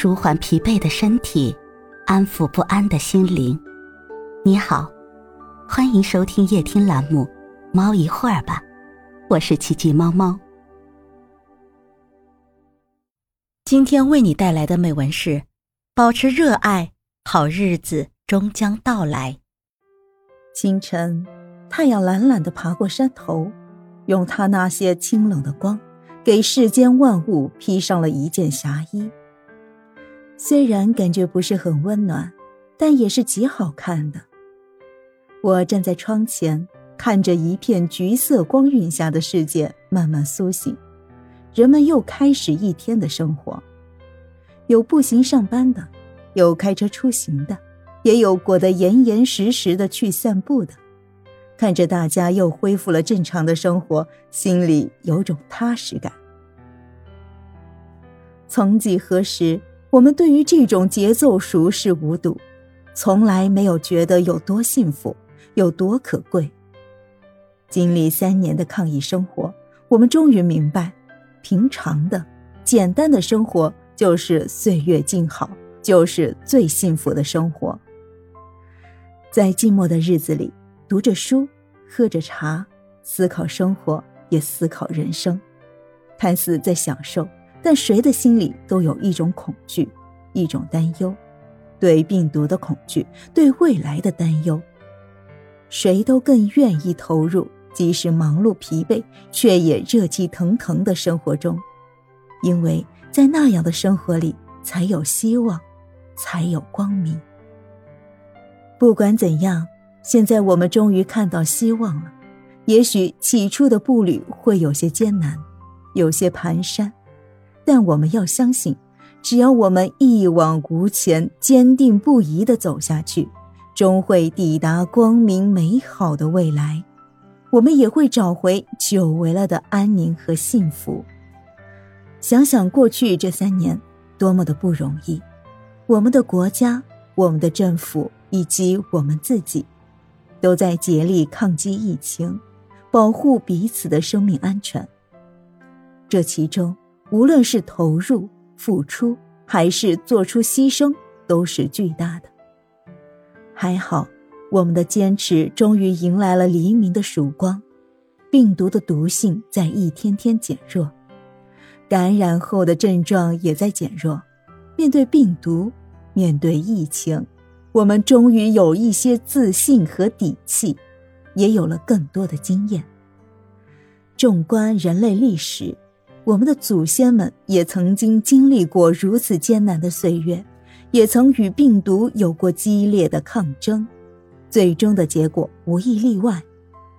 舒缓疲惫的身体，安抚不安的心灵。你好，欢迎收听夜听栏目《猫一会儿吧》，我是奇迹猫猫。今天为你带来的美文是：保持热爱，好日子终将到来。清晨，太阳懒懒的爬过山头，用它那些清冷的光，给世间万物披上了一件霞衣。虽然感觉不是很温暖，但也是极好看的。我站在窗前，看着一片橘色光晕下的世界慢慢苏醒，人们又开始一天的生活。有步行上班的，有开车出行的，也有裹得严严实实的去散步的。看着大家又恢复了正常的生活，心里有种踏实感。曾几何时。我们对于这种节奏熟视无睹，从来没有觉得有多幸福，有多可贵。经历三年的抗疫生活，我们终于明白，平常的、简单的生活就是岁月静好，就是最幸福的生活。在寂寞的日子里，读着书，喝着茶，思考生活，也思考人生，看似在享受。但谁的心里都有一种恐惧，一种担忧，对病毒的恐惧，对未来的担忧。谁都更愿意投入，即使忙碌疲惫，却也热气腾腾的生活中，因为在那样的生活里，才有希望，才有光明。不管怎样，现在我们终于看到希望了。也许起初的步履会有些艰难，有些蹒跚。但我们要相信，只要我们一往无前、坚定不移地走下去，终会抵达光明美好的未来。我们也会找回久违了的安宁和幸福。想想过去这三年，多么的不容易！我们的国家、我们的政府以及我们自己，都在竭力抗击疫情，保护彼此的生命安全。这其中，无论是投入、付出，还是做出牺牲，都是巨大的。还好，我们的坚持终于迎来了黎明的曙光，病毒的毒性在一天天减弱，感染后的症状也在减弱。面对病毒，面对疫情，我们终于有一些自信和底气，也有了更多的经验。纵观人类历史。我们的祖先们也曾经经历过如此艰难的岁月，也曾与病毒有过激烈的抗争，最终的结果无一例外，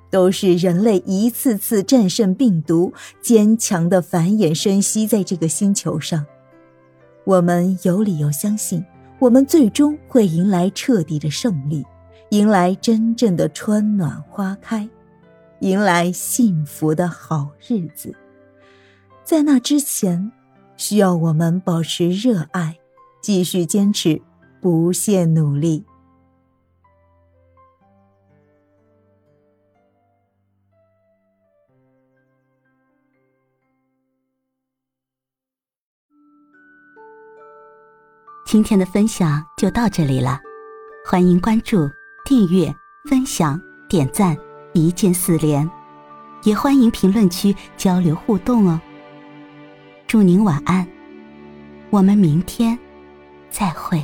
都是人类一次次战胜病毒，坚强的繁衍生息在这个星球上。我们有理由相信，我们最终会迎来彻底的胜利，迎来真正的春暖花开，迎来幸福的好日子。在那之前，需要我们保持热爱，继续坚持，不懈努力。今天的分享就到这里了，欢迎关注、订阅、分享、点赞，一键四连，也欢迎评论区交流互动哦。祝您晚安，我们明天再会。